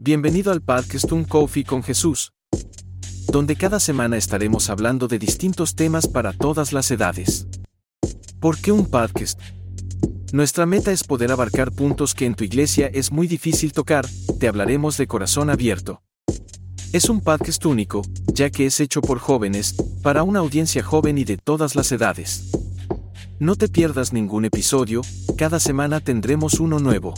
Bienvenido al podcast Un Coffee con Jesús, donde cada semana estaremos hablando de distintos temas para todas las edades. ¿Por qué un podcast? Nuestra meta es poder abarcar puntos que en tu iglesia es muy difícil tocar, te hablaremos de corazón abierto. Es un podcast único, ya que es hecho por jóvenes, para una audiencia joven y de todas las edades. No te pierdas ningún episodio, cada semana tendremos uno nuevo.